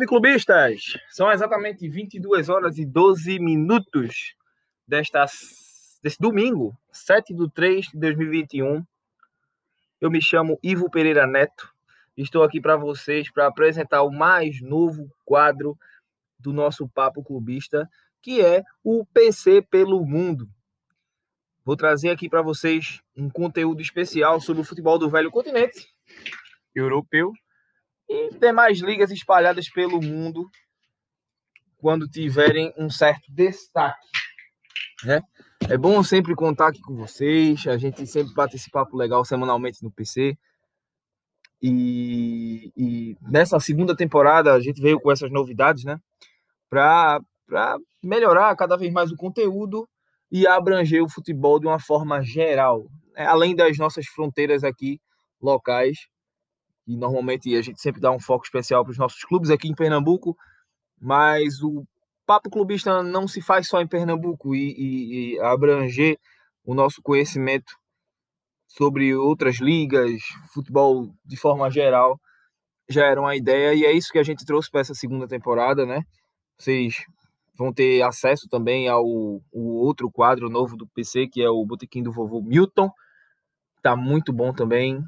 Salve clubistas! São exatamente 22 horas e 12 minutos desta, desse domingo, 7 de 3 de 2021. Eu me chamo Ivo Pereira Neto. Estou aqui para vocês para apresentar o mais novo quadro do nosso Papo Clubista, que é o PC pelo Mundo. Vou trazer aqui para vocês um conteúdo especial sobre o futebol do velho continente europeu e demais ligas espalhadas pelo mundo quando tiverem um certo destaque. Né? É bom sempre contar aqui com vocês, a gente sempre bate esse papo legal semanalmente no PC. E, e nessa segunda temporada a gente veio com essas novidades, né? Para melhorar cada vez mais o conteúdo e abranger o futebol de uma forma geral, né? além das nossas fronteiras aqui locais e normalmente a gente sempre dá um foco especial para os nossos clubes aqui em Pernambuco, mas o papo clubista não se faz só em Pernambuco e, e, e abranger o nosso conhecimento sobre outras ligas, futebol de forma geral, já era uma ideia e é isso que a gente trouxe para essa segunda temporada, né? Vocês vão ter acesso também ao, outro quadro novo do PC, que é o Botequim do Vovô Milton. Tá muito bom também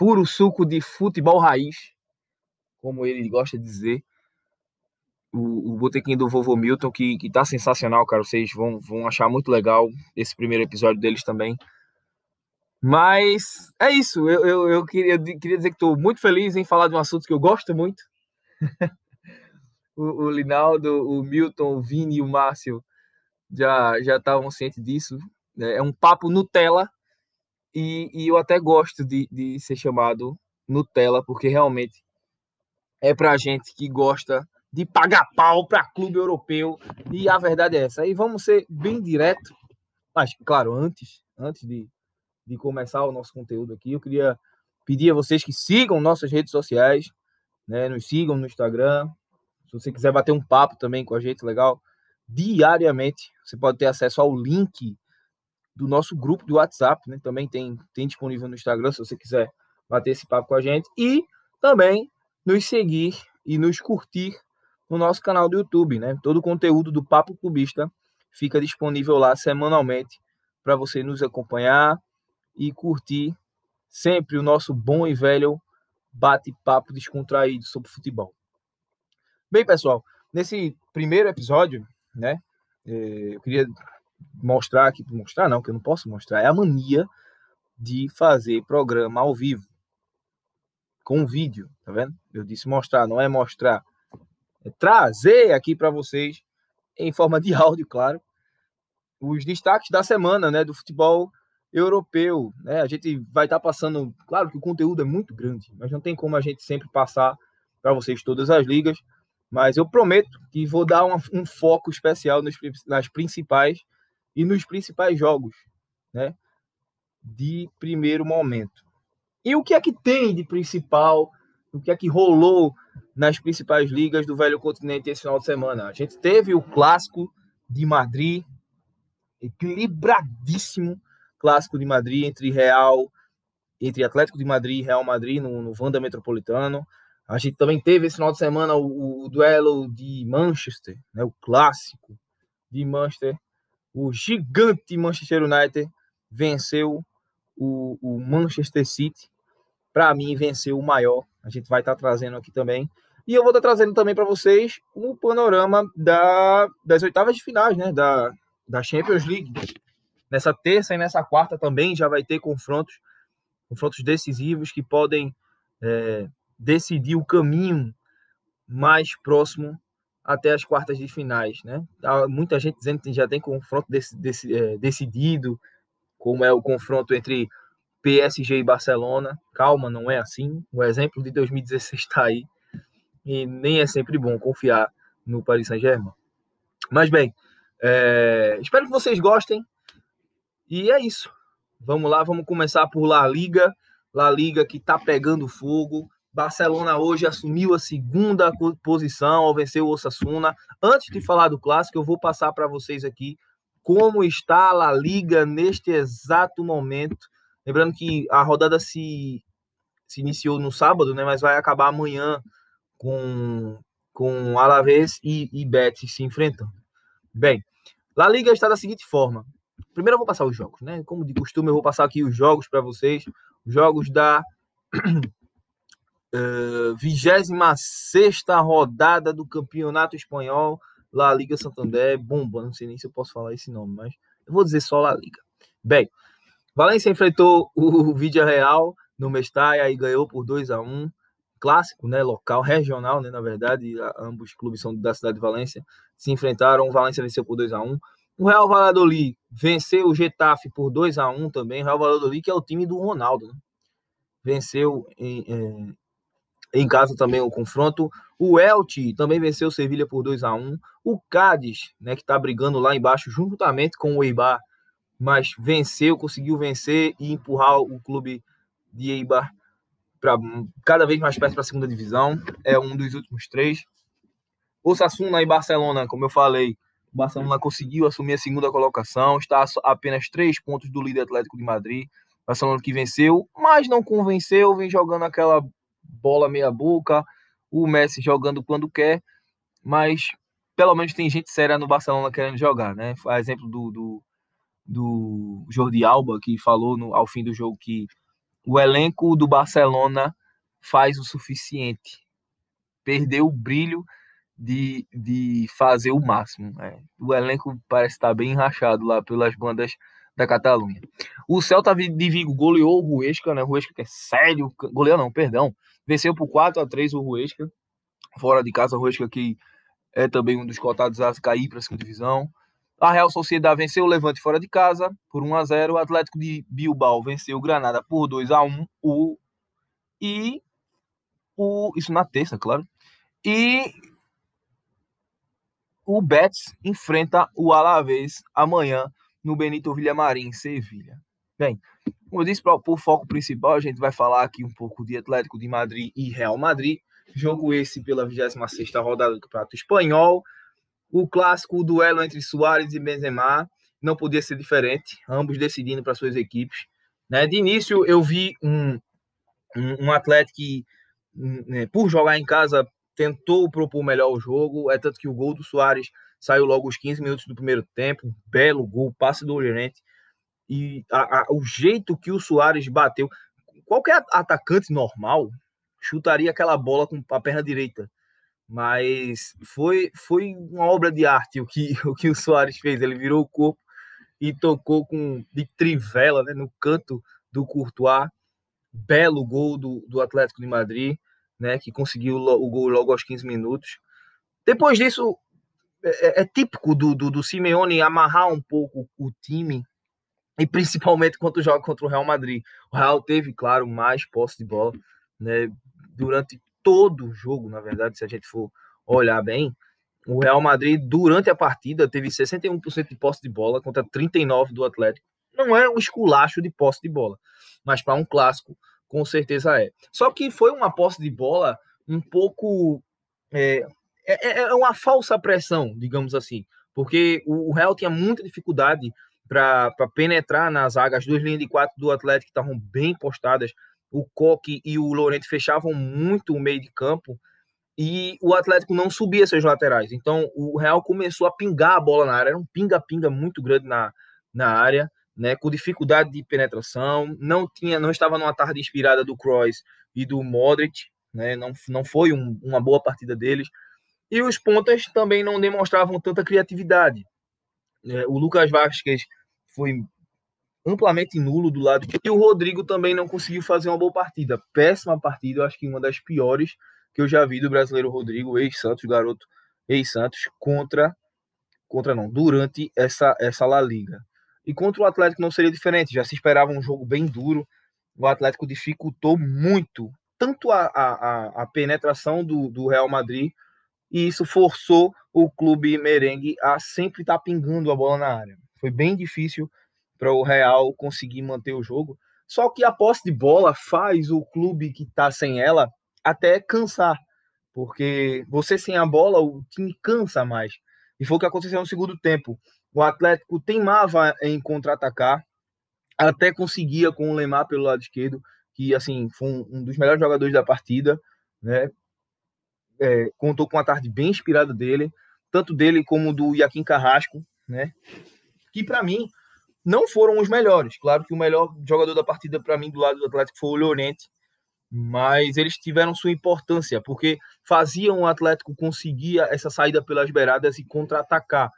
puro suco de futebol raiz, como ele gosta de dizer. O, o botequim do Vovô Milton, que, que tá sensacional, cara. Vocês vão, vão achar muito legal esse primeiro episódio deles também. Mas é isso. Eu, eu, eu queria, queria dizer que estou muito feliz em falar de um assunto que eu gosto muito. o, o Linaldo, o Milton, o Vini e o Márcio já já estavam cientes disso. Né? É um papo Nutella e, e eu até gosto de, de ser chamado Nutella, porque realmente é pra gente que gosta de pagar pau para clube europeu. E a verdade é essa. E vamos ser bem direto. Mas, claro, antes, antes de, de começar o nosso conteúdo aqui, eu queria pedir a vocês que sigam nossas redes sociais, né? Nos sigam no Instagram. Se você quiser bater um papo também com a gente, legal, diariamente, você pode ter acesso ao link do nosso grupo do WhatsApp, né? Também tem, tem disponível no Instagram, se você quiser bater esse papo com a gente. E também nos seguir e nos curtir no nosso canal do YouTube, né? Todo o conteúdo do Papo Clubista fica disponível lá semanalmente para você nos acompanhar e curtir sempre o nosso bom e velho bate-papo descontraído sobre futebol. Bem, pessoal, nesse primeiro episódio, né? Eh, eu queria mostrar aqui, mostrar não, que eu não posso mostrar, é a mania de fazer programa ao vivo com vídeo, tá vendo? Eu disse mostrar, não é mostrar, é trazer aqui para vocês em forma de áudio, claro, os destaques da semana, né, do futebol europeu, né? A gente vai estar tá passando, claro que o conteúdo é muito grande, mas não tem como a gente sempre passar para vocês todas as ligas, mas eu prometo que vou dar um foco especial nos, nas principais e nos principais jogos, né? De primeiro momento. E o que é que tem de principal? O que é que rolou nas principais ligas do velho continente esse final de semana? A gente teve o clássico de Madrid, equilibradíssimo clássico de Madrid entre Real, entre Atlético de Madrid e Real Madrid no, no Wanda Metropolitano. A gente também teve esse final de semana o, o duelo de Manchester, né, o clássico de Manchester o gigante Manchester United venceu o, o Manchester City. Para mim, venceu o maior. A gente vai estar tá trazendo aqui também. E eu vou estar tá trazendo também para vocês o um panorama da, das oitavas de finais, né? Da, da Champions League. Nessa terça e nessa quarta também já vai ter confrontos, confrontos decisivos que podem é, decidir o caminho mais próximo até as quartas de finais, né? Muita gente dizendo que já tem confronto desse, desse, é, decidido, como é o confronto entre PSG e Barcelona. Calma, não é assim. O exemplo de 2016 está aí. E nem é sempre bom confiar no Paris Saint-Germain. Mas bem, é, espero que vocês gostem. E é isso. Vamos lá, vamos começar por La Liga. La Liga que está pegando fogo. Barcelona hoje assumiu a segunda posição ao vencer o Osasuna. Antes de falar do clássico, eu vou passar para vocês aqui como está a La Liga neste exato momento. Lembrando que a rodada se, se iniciou no sábado, né, mas vai acabar amanhã com com Alavés e, e Betis se enfrentando. Bem, La Liga está da seguinte forma. Primeiro eu vou passar os jogos, né? Como de costume, eu vou passar aqui os jogos para vocês. Os jogos da uh, 26 rodada do Campeonato Espanhol, La Liga Santander, bomba, não sei nem se eu posso falar esse nome, mas eu vou dizer só La Liga. Bem, Valência enfrentou o Vídea Real no Mestalla e ganhou por 2 a 1 clássico, né, local, regional, né, na verdade, ambos clubes são da cidade de Valência, se enfrentaram, o Valência venceu por 2 a 1 o Real Valladolid venceu o Getafe por 2 a 1 também, o Real Valladolid que é o time do Ronaldo, né? venceu em, em, em, casa também o confronto, o Elche também venceu o Sevilha por 2 a 1 o Cádiz, né, que está brigando lá embaixo juntamente com o Eibar, mas venceu, conseguiu vencer e empurrar o clube de Eibar para cada vez mais perto para a segunda divisão. É um dos últimos três. O Sassuna e Barcelona, como eu falei, o Barcelona conseguiu assumir a segunda colocação, está a apenas três pontos do líder Atlético de Madrid. Barcelona que venceu, mas não convenceu, vem jogando aquela bola meia boca, o Messi jogando quando quer, mas pelo menos tem gente séria no Barcelona querendo jogar, né? A exemplo do, do, do Jordi Alba, que falou no, ao fim do jogo que o elenco do Barcelona faz o suficiente. Perdeu o brilho de, de fazer o máximo. Né? O elenco parece estar bem enrachado lá pelas bandas da Catalunha. O Celta de Vigo goleou o Ruesca, né? Ruesca que é sério, goleou não, perdão. Venceu por 4 a 3 o Ruesca, fora de casa, o Ruesca que é também um dos cotados a cair para a segunda divisão. A Real Sociedade venceu o Levante fora de casa por 1 a 0. O Atlético de Bilbao venceu o Granada por 2 a 1. O e o isso na terça, claro. E o Betis enfrenta o Alavés amanhã no Benito Villamarim, em Sevilha. Bem, como eu disse, para o foco principal, a gente vai falar aqui um pouco de Atlético de Madrid e Real Madrid. Jogo esse pela 26 rodada do Campeonato Espanhol o clássico o duelo entre Soares e Benzema não podia ser diferente, ambos decidindo para suas equipes. Né? De início, eu vi um, um, um atleta que, né, por jogar em casa, tentou propor melhor o jogo. É tanto que o gol do Soares saiu logo aos 15 minutos do primeiro tempo. Belo gol, passe do Oriente. E a, a, o jeito que o Soares bateu. Qualquer atacante normal chutaria aquela bola com a perna direita mas foi foi uma obra de arte o que o que o Soares fez. Ele virou o corpo e tocou com de trivela né, no canto do Courtois. Belo gol do, do Atlético de Madrid, né, que conseguiu o gol logo aos 15 minutos. Depois disso, é, é, é típico do, do, do Simeone amarrar um pouco o time, e principalmente quando joga contra o Real Madrid. O Real teve, claro, mais posse de bola né, durante todo o jogo, na verdade, se a gente for olhar bem, o Real Madrid, durante a partida, teve 61% de posse de bola contra 39% do Atlético. Não é um esculacho de posse de bola, mas para um clássico, com certeza é. Só que foi uma posse de bola um pouco. É, é, é, é uma falsa pressão, digamos assim, porque o Real tinha muita dificuldade para penetrar nas zagas. As duas linhas de quatro do Atlético estavam bem postadas o Coque e o Lorente fechavam muito o meio de campo e o Atlético não subia seus laterais. Então o Real começou a pingar a bola na área, era um pinga-pinga muito grande na, na área, né, com dificuldade de penetração, não tinha, não estava numa tarde inspirada do Kroos e do Modric, né, não, não foi um, uma boa partida deles. E os pontas também não demonstravam tanta criatividade. É, o Lucas Vasquez foi amplamente nulo do lado. E o Rodrigo também não conseguiu fazer uma boa partida. Péssima partida, eu acho que uma das piores que eu já vi do brasileiro Rodrigo, ex-Santos, garoto ex-Santos, contra. Contra não, durante essa, essa La Liga. E contra o Atlético não seria diferente, já se esperava um jogo bem duro. O Atlético dificultou muito, tanto a, a, a penetração do, do Real Madrid, e isso forçou o clube merengue a sempre estar tá pingando a bola na área. Foi bem difícil para o Real conseguir manter o jogo. Só que a posse de bola faz o clube que está sem ela até cansar, porque você sem a bola, o time cansa mais. E foi o que aconteceu no segundo tempo. O Atlético teimava em contra-atacar, até conseguia com o Lemar pelo lado esquerdo, que assim foi um, um dos melhores jogadores da partida, né? É, contou com uma tarde bem inspirada dele, tanto dele como do Iaquim Carrasco, né? Que para mim não foram os melhores. Claro que o melhor jogador da partida para mim do lado do Atlético foi o Llorente, mas eles tiveram sua importância porque faziam o Atlético conseguir essa saída pelas beiradas e contra-atacar.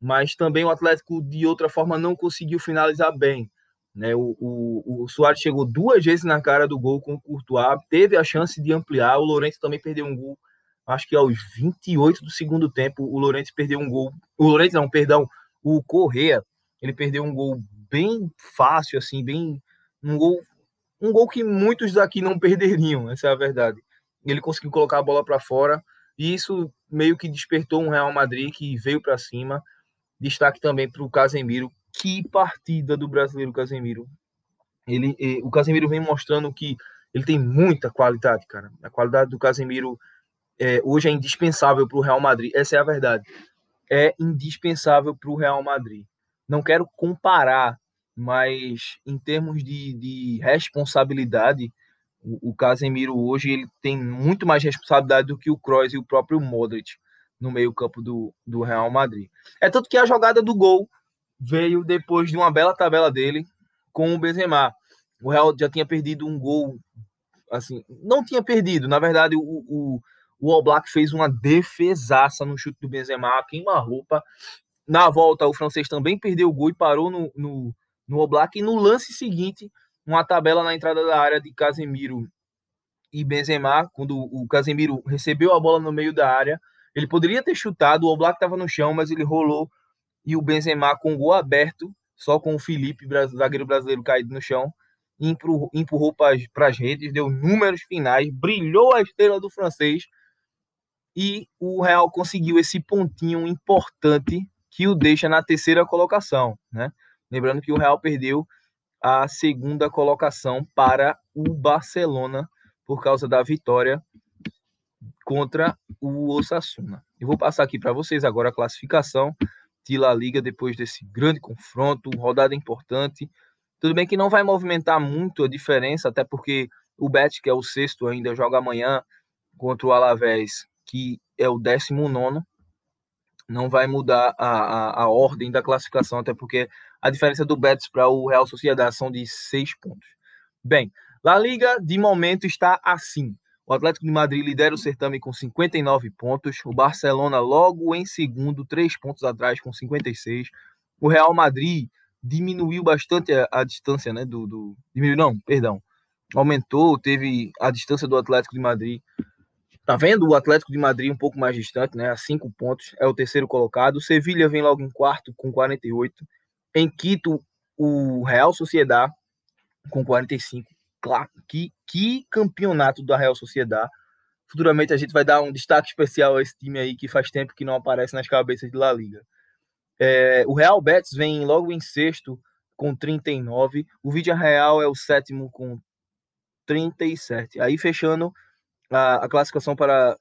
Mas também o Atlético de outra forma não conseguiu finalizar bem. Né, o, o, o Soares chegou duas vezes na cara do gol com o Courtois, teve a chance de ampliar. O Lourenço também perdeu um gol, acho que aos 28 do segundo tempo. O Lourenço perdeu um gol. O Lourenço, não, perdão, o Correa, ele perdeu um gol bem fácil, assim, bem. Um gol, um gol que muitos daqui não perderiam, essa é a verdade. Ele conseguiu colocar a bola para fora e isso meio que despertou um Real Madrid que veio para cima. Destaque também para o Casemiro, que partida do brasileiro Casemiro. Ele, o Casemiro vem mostrando que ele tem muita qualidade, cara. A qualidade do Casemiro é, hoje é indispensável para o Real Madrid. Essa é a verdade. É indispensável para o Real Madrid. Não quero comparar, mas em termos de, de responsabilidade, o, o, Casemiro hoje ele tem muito mais responsabilidade do que o Kroos e o próprio Modric no meio-campo do, do Real Madrid. É tanto que a jogada do gol veio depois de uma bela tabela dele com o Benzema. O Real já tinha perdido um gol, assim, não tinha perdido, na verdade o, o, o All Black fez uma defesaça no chute do Benzema, queima-roupa. Na volta, o francês também perdeu o gol e parou no, no, no All Black. E no lance seguinte, uma tabela na entrada da área de Casemiro e Benzema, quando o Casemiro recebeu a bola no meio da área, ele poderia ter chutado, o Oblak estava no chão, mas ele rolou e o Benzema com o gol aberto, só com o Felipe, zagueiro brasileiro caído no chão, empurrou para as redes, deu números finais, brilhou a estrela do francês e o Real conseguiu esse pontinho importante que o deixa na terceira colocação, né? Lembrando que o Real perdeu a segunda colocação para o Barcelona por causa da vitória contra o Osasuna. Eu vou passar aqui para vocês agora a classificação de La Liga depois desse grande confronto, rodada importante. Tudo bem que não vai movimentar muito a diferença, até porque o Bet, que é o sexto, ainda joga amanhã contra o Alavés, que é o décimo nono. Não vai mudar a, a, a ordem da classificação, até porque a diferença do Betis para o Real Sociedade são de seis pontos. Bem, La Liga de momento está assim. O Atlético de Madrid lidera o certame com 59 pontos. O Barcelona logo em segundo, três pontos atrás, com 56. O Real Madrid diminuiu bastante a, a distância, né? Do, do, diminuiu, não, perdão. Aumentou, teve a distância do Atlético de Madrid. Tá vendo o Atlético de Madrid um pouco mais distante, né? A cinco pontos, é o terceiro colocado. Sevilha vem logo em quarto com 48. Em quinto, o Real Sociedad com 45 claro, que, que campeonato da Real Sociedade. Futuramente a gente vai dar um destaque especial a esse time aí que faz tempo que não aparece nas cabeças de La Liga. É, o Real Betis vem logo em sexto com 39. O Vidia Real é o sétimo com 37. Aí fechando a, a classificação para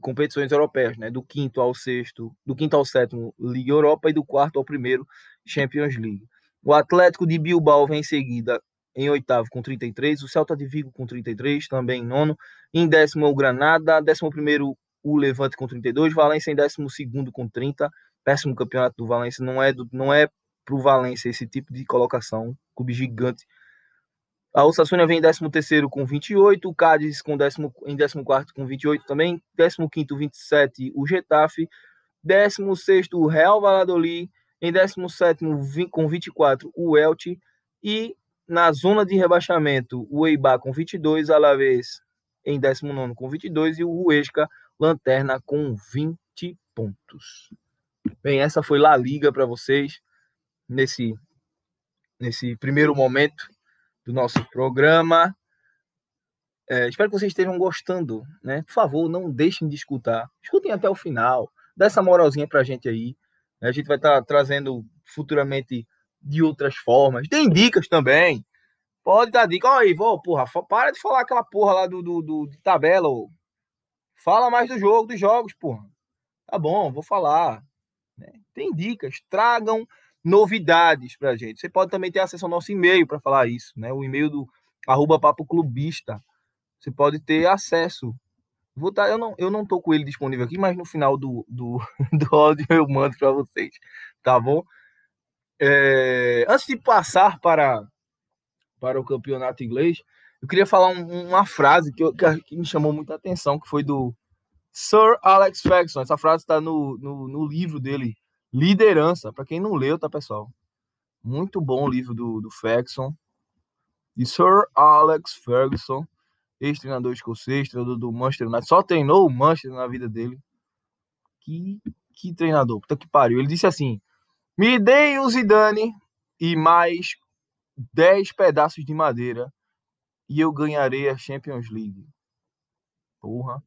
competições europeias, né? Do quinto ao sexto, do quinto ao sétimo, Liga Europa e do quarto ao primeiro, Champions League. O Atlético de Bilbao vem em seguida em oitavo com 33, o Celta de Vigo com 33, também em nono, em décimo o Granada, décimo primeiro o Levante com 32, Valência em décimo segundo com 30, péssimo campeonato do Valência, não é, do, não é pro Valência esse tipo de colocação, clube gigante. A Osasuna vem em décimo terceiro com 28, o Cádiz com décimo, em décimo quarto com 28 também, décimo quinto 27 o Getafe, décimo sexto o Real Valladolid, em décimo sétimo com 24 o Elche e na zona de rebaixamento, o Eibar com 22, Alavés em 19 com 22 e o Huesca, lanterna com 20 pontos. Bem, essa foi La Liga para vocês nesse, nesse primeiro momento do nosso programa. É, espero que vocês estejam gostando, né? Por favor, não deixem de escutar. Escutem até o final. Dá essa moralzinha pra gente aí. A gente vai estar tá trazendo futuramente de outras formas. Tem dicas também. Pode dar dica. Olha aí, vou, porra, para de falar aquela porra lá do, do, do de tabela. Ô. Fala mais do jogo, dos jogos, porra. Tá bom, vou falar. Né? Tem dicas. Tragam novidades pra gente. Você pode também ter acesso ao nosso e-mail para falar isso, né? O e-mail do arroba papo clubista. Você pode ter acesso Vou tá, eu não, eu não tô com ele disponível aqui, mas no final do, do, do áudio eu mando para vocês, tá bom? É, antes de passar para, para o campeonato inglês, eu queria falar um, uma frase que, eu, que, me chamou muita atenção, que foi do Sir Alex Ferguson. Essa frase está no, no, no, livro dele, Liderança. Para quem não leu, tá, pessoal? Muito bom o livro do, do Ferguson. De Sir Alex Ferguson, ex-treinador escocês, treinador do Manchester United. Só treinou o Manchester na vida dele. Que, que treinador, puta que pariu. Ele disse assim: Me deem o Zidane e mais 10 pedaços de madeira e eu ganharei a Champions League. Porra.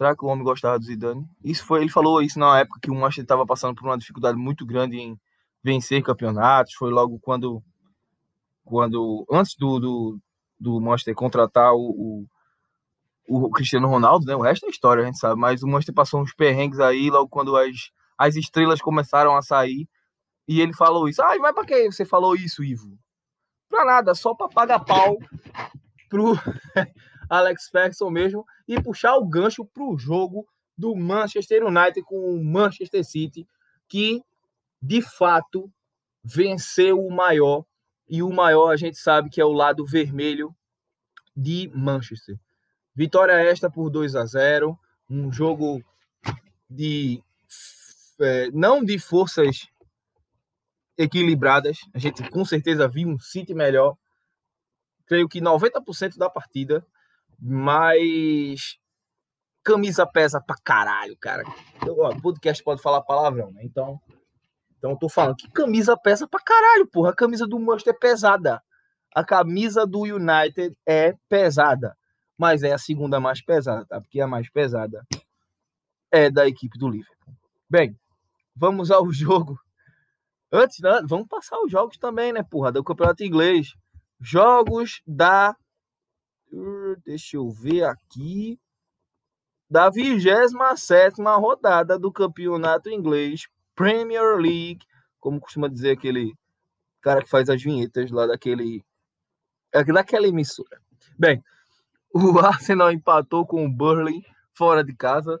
Será que o homem gostava do Zidane? Isso foi, ele falou isso na época que o Manchester estava passando por uma dificuldade muito grande em vencer campeonatos. Foi logo quando, quando antes do, do, do Manchester contratar o, o, o, Cristiano Ronaldo, né? O resto é história, a gente sabe. Mas o Manchester passou uns perrengues aí logo quando as, as estrelas começaram a sair. E ele falou isso. Ah, mas para que você falou isso, Ivo? Pra nada, só para pagar pau pro Alex Ferguson mesmo e puxar o gancho pro jogo do Manchester United com o Manchester City, que de fato venceu o maior e o maior a gente sabe que é o lado vermelho de Manchester. Vitória esta por 2 a 0, um jogo de é, não de forças equilibradas. A gente com certeza viu um City melhor. Creio que 90% da partida, mas camisa pesa pra caralho, cara. Eu, ó, podcast pode falar palavrão, né? Então, então eu tô falando que camisa pesa pra caralho, porra. A camisa do Manchester é pesada. A camisa do United é pesada, mas é a segunda mais pesada, tá? Porque a mais pesada é da equipe do Liverpool. Bem, vamos ao jogo Antes, né, vamos passar os jogos também, né, porra, do Campeonato Inglês. Jogos da. Deixa eu ver aqui. Da 27 rodada do Campeonato Inglês, Premier League, como costuma dizer aquele cara que faz as vinhetas lá daquele. É daquela emissora. Bem, o Arsenal empatou com o Burley fora de casa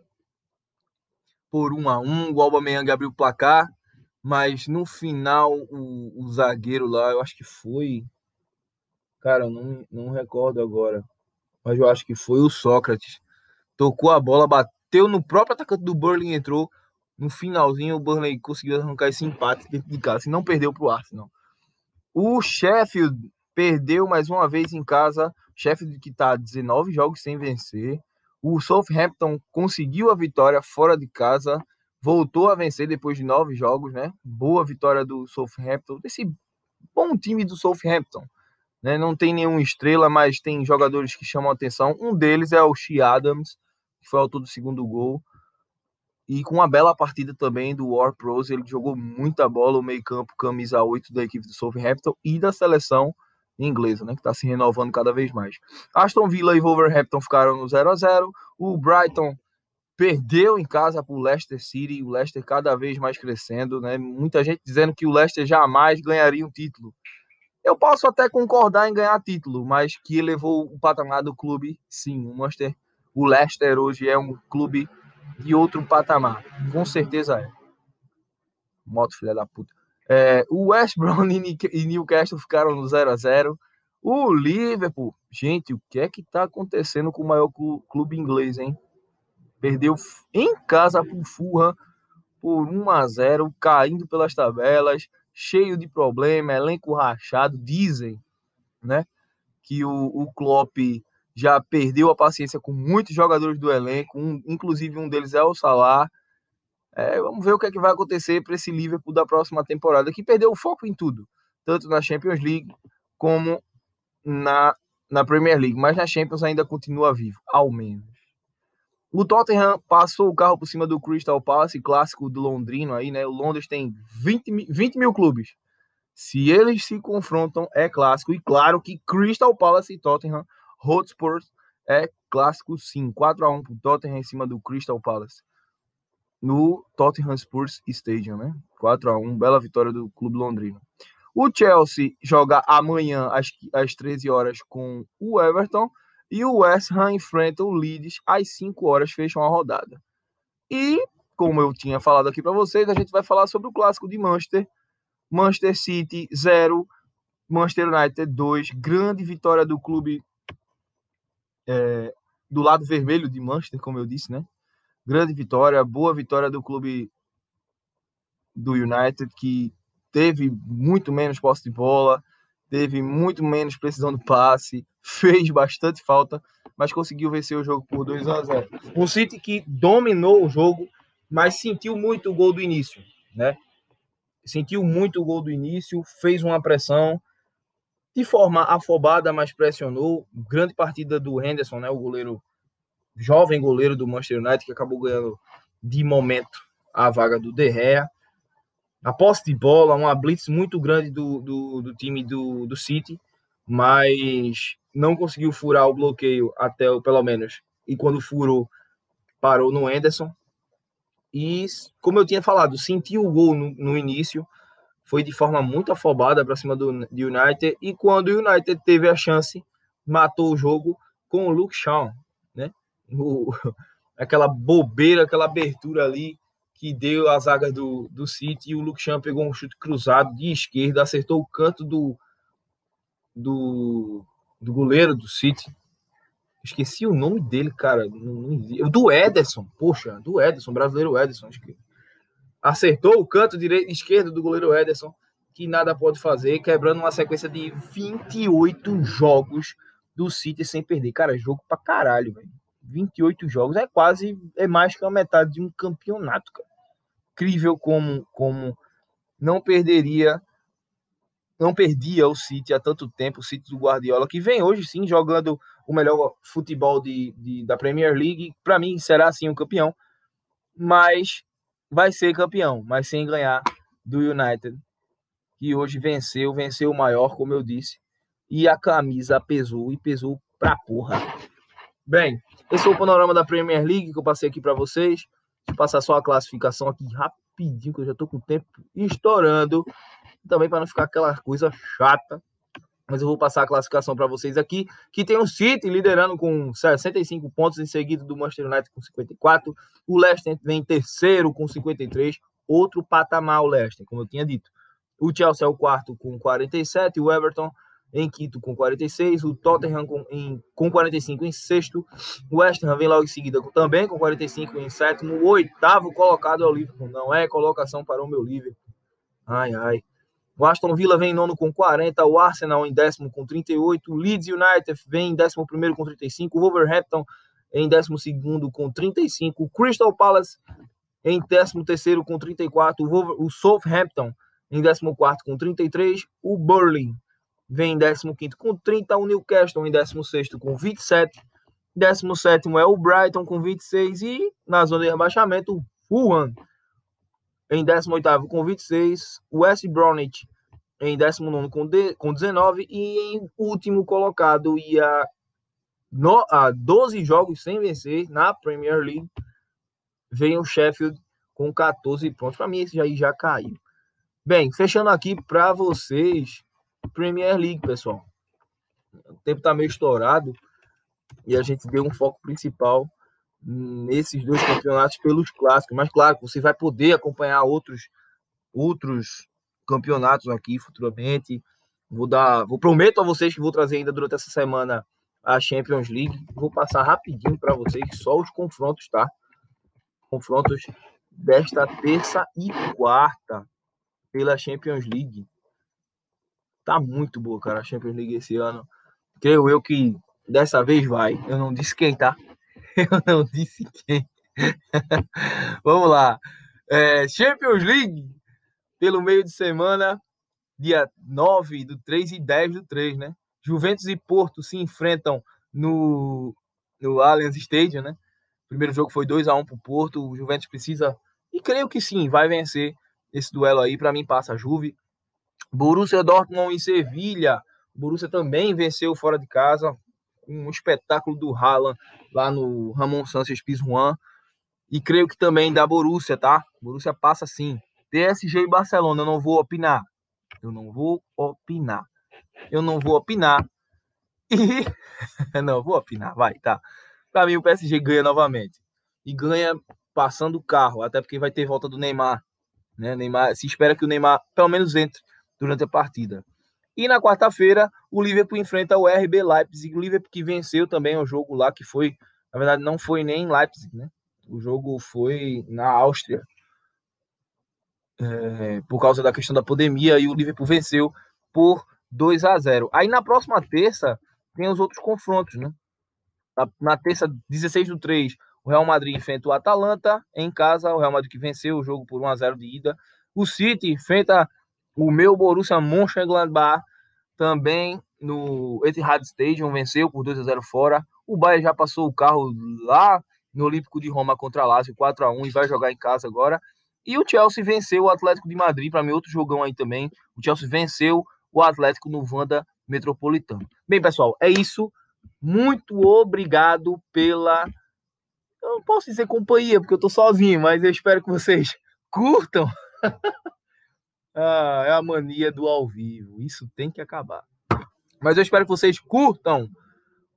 por 1 a 1 O Aubameyang abriu o placar mas no final, o, o zagueiro lá, eu acho que foi. Cara, eu não, não recordo agora. Mas eu acho que foi o Sócrates. Tocou a bola, bateu no próprio atacante do Burley entrou. No finalzinho, o Burnley conseguiu arrancar esse empate dentro de casa. E não perdeu para o Arsenal. O Sheffield perdeu mais uma vez em casa. Sheffield que está 19 jogos sem vencer. O Southampton conseguiu a vitória fora de casa voltou a vencer depois de nove jogos, né? Boa vitória do Southampton, desse bom time do Southampton. Né? Não tem nenhuma estrela, mas tem jogadores que chamam a atenção. Um deles é o Shea Adams, que foi autor do segundo gol. E com uma bela partida também do War Pros, ele jogou muita bola, o meio-campo, camisa 8 da equipe do Southampton e da seleção inglesa, né, que está se renovando cada vez mais. Aston Villa e Wolverhampton ficaram no 0 a 0 O Brighton perdeu em casa para o Leicester City, o Leicester cada vez mais crescendo, né? Muita gente dizendo que o Leicester jamais ganharia um título. Eu posso até concordar em ganhar título, mas que elevou o patamar do clube, sim. O Manchester, o Leicester hoje é um clube de outro patamar, com certeza é. Moto filha da puta. É, o West Brom e Newcastle ficaram no 0 a 0 O Liverpool, gente, o que é que tá acontecendo com o maior clube inglês, hein? Perdeu em casa para o Fulham por 1 a 0, caindo pelas tabelas, cheio de problema, elenco rachado. Dizem, né, que o, o Klopp já perdeu a paciência com muitos jogadores do elenco, um, inclusive um deles é o Salah. É, vamos ver o que, é que vai acontecer para esse Liverpool da próxima temporada, que perdeu o foco em tudo, tanto na Champions League como na, na Premier League, mas na Champions ainda continua vivo, ao menos. O Tottenham passou o carro por cima do Crystal Palace, clássico do londrino aí, né? O Londres tem 20, 20 mil clubes. Se eles se confrontam, é clássico. E claro que Crystal Palace e Tottenham Hotspur é clássico sim. 4 a 1 pro Tottenham em cima do Crystal Palace. No Tottenham Spurs Stadium, né? 4 a 1 bela vitória do clube londrino. O Chelsea joga amanhã às, às 13 horas com o Everton E o West Ham enfrenta o Leeds às 5 horas, fecham a rodada. E, como eu tinha falado aqui para vocês, a gente vai falar sobre o clássico de Manchester. Manchester City 0, Manchester United 2. Grande vitória do clube é, do lado vermelho de Manchester, como eu disse, né? Grande vitória, boa vitória do clube do United, que teve muito menos posse de bola, teve muito menos precisão do passe, fez bastante falta, mas conseguiu vencer o jogo por 2 a 0. Um City que dominou o jogo, mas sentiu muito o gol do início, né? Sentiu muito o gol do início, fez uma pressão de forma afobada, mas pressionou. Grande partida do Henderson, né? O goleiro, jovem goleiro do Manchester United, que acabou ganhando de momento a vaga do De Gea. A posse de bola, uma blitz muito grande do, do, do time do, do City, mas não conseguiu furar o bloqueio até pelo menos. E quando furou, parou no Anderson. E, como eu tinha falado, sentiu o gol no, no início, foi de forma muito afobada para cima do, do, United. E quando o United teve a chance, matou o jogo com o Luke Shaw, né? O, aquela bobeira, aquela abertura ali que deu a zaga do, do City. E o Luke Shaw pegou um chute cruzado de esquerda, acertou o canto do, do, do goleiro do City. Esqueci o nome dele, cara. Do Ederson, poxa, do Ederson, brasileiro Ederson. Acertou o canto direito, esquerdo do goleiro Ederson, que nada pode fazer, quebrando uma sequência de 28 jogos do City sem perder. Cara, jogo pra caralho, velho. 28 jogos é quase, é mais que a metade de um campeonato, cara. Incrível como, como não perderia não perdia o City há tanto tempo, o City do Guardiola, que vem hoje sim jogando o melhor futebol de, de da Premier League. Para mim, será sim o um campeão, mas vai ser campeão, mas sem ganhar do United, que hoje venceu, venceu o maior, como eu disse, e a camisa pesou e pesou pra porra. Bem, esse é o panorama da Premier League que eu passei aqui para vocês. Vou passar só a classificação aqui rapidinho, que eu já tô com o tempo estourando também para não ficar aquela coisa chata. Mas eu vou passar a classificação para vocês aqui, que tem o City liderando com 65 pontos, em seguida do Manchester United com 54. O Leicester vem em terceiro com 53, outro patamar o Leicester, como eu tinha dito. O Chelsea é o quarto com 47, o Everton em quinto com 46, o Tottenham com, em, com 45 em sexto, o West Ham vem logo em seguida também com 45 em sétimo, o oitavo colocado é o Liverpool, não é colocação para o meu Liverpool. Ai, ai. O Aston Villa vem em nono com 40, o Arsenal em décimo com 38, o Leeds United vem em décimo primeiro com 35, o Wolverhampton em décimo segundo com 35, o Crystal Palace em décimo terceiro com 34, o, Southampton em décimo quarto com 33, o Burling vem em décimo quinto com 30, o Newcastle em décimo sexto com 27, décimo sétimo é o Brighton com 26 e na zona de rebaixamento o Fulham em 18º com 26, West Bromwich em 19 com, de, com 19 e em último colocado ia no, a 12 jogos sem vencer na Premier League vem o Sheffield com 14 pontos. Para mim esse aí já caiu. Bem, fechando aqui para vocês Premier League, pessoal. O tempo tá meio estourado e a gente deu um foco principal nesses dois campeonatos pelos clássicos. Mas claro, você vai poder acompanhar outros outros campeonatos aqui futuramente. Vou dar, vou prometo a vocês que vou trazer ainda durante essa semana a Champions League. Vou passar rapidinho para vocês só os confrontos, tá? Confrontos desta terça e quarta pela Champions League. Tá muito boa, cara, a Champions League esse ano. Creio eu que dessa vez vai. Eu não disse quem, tá? Eu não disse quem. Vamos lá. É, Champions League, pelo meio de semana, dia 9 do 3 e 10 do 3, né? Juventus e Porto se enfrentam no, no Allianz Stadium, né? O primeiro jogo foi 2 a 1 para o Porto. O Juventus precisa, e creio que sim, vai vencer esse duelo aí. Para mim, passa a Juve. Borussia Dortmund em Sevilha. Borussia também venceu fora de casa um espetáculo do Haaland lá no Ramon Sanchez Pizjuan. E creio que também da Borussia, tá? Borussia passa sim. PSG e Barcelona, eu não vou opinar. Eu não vou opinar. Eu não vou opinar. E. Não, vou opinar, vai, tá. Para mim, o PSG ganha novamente. E ganha passando o carro, até porque vai ter volta do Neymar. Né? Neymar se espera que o Neymar, pelo menos, entre durante a partida. E na quarta-feira, o Liverpool enfrenta o RB Leipzig. O Liverpool que venceu também o jogo lá, que foi, na verdade, não foi nem em Leipzig, né? O jogo foi na Áustria. É, por causa da questão da pandemia, e o Liverpool venceu por 2 a 0. Aí na próxima terça tem os outros confrontos, né? Na, na terça, 16 do 3, o Real Madrid enfrenta o Atalanta em casa, o Real Madrid que venceu o jogo por 1 a 0 de ida. O City enfrenta o meu Borussia Mönchengladbach também no Etihad Stadium, venceu por 2 a 0 fora. O Bayern já passou o carro lá no Olímpico de Roma contra a Lazio 4 a 1 e vai jogar em casa agora. E o Chelsea venceu o Atlético de Madrid, para mim outro jogão aí também. O Chelsea venceu o Atlético no Vanda Metropolitano. Bem, pessoal, é isso. Muito obrigado pela eu não posso dizer companhia, porque eu tô sozinho, mas eu espero que vocês curtam. Ah, é a mania do ao vivo. Isso tem que acabar. Mas eu espero que vocês curtam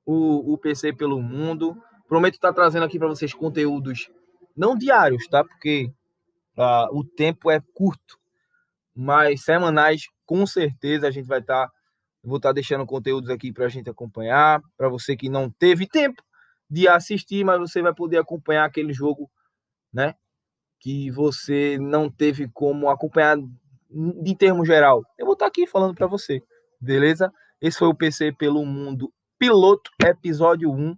o, o PC pelo mundo. Prometo estar trazendo aqui para vocês conteúdos não diários, tá? Porque ah, o tempo é curto, mas semanais, com certeza a gente vai estar. Tá, vou estar tá deixando conteúdos aqui para a gente acompanhar. Para você que não teve tempo, de assistir, mas você vai poder acompanhar aquele jogo, né? Que você não teve como acompanhar de termo geral. Eu vou estar aqui falando para você, beleza? Esse foi o PC pelo Mundo Piloto, episódio 1.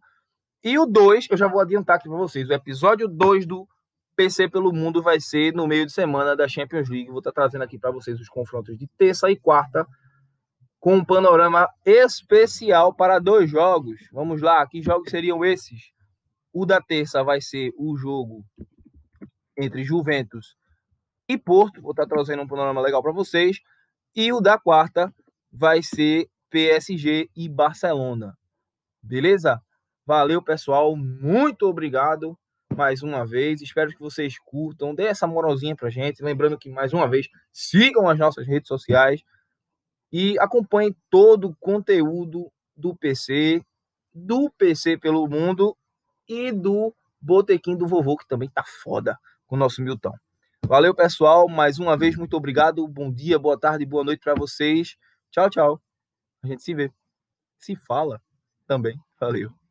E o 2, eu já vou adiantar aqui para vocês. O episódio 2 do PC pelo Mundo vai ser no meio de semana da Champions League. Vou estar trazendo aqui para vocês os confrontos de terça e quarta com um panorama especial para dois jogos. Vamos lá, que jogos seriam esses? O da terça vai ser o jogo entre Juventus e Porto. Vou estar trazendo um panorama legal para vocês. E o da quarta vai ser PSG e Barcelona. Beleza? Valeu, pessoal. Muito obrigado mais uma vez. Espero que vocês curtam. Dê essa moralzinha pra gente. Lembrando que, mais uma vez, sigam as nossas redes sociais e acompanhe todo o conteúdo do PC, do PC pelo mundo e do Botequim do Vovô, que também tá foda com o nosso Milton. Valeu, pessoal. Mais uma vez, muito obrigado. Bom dia, boa tarde, boa noite para vocês. Tchau, tchau. A gente se vê. Se fala também. Valeu.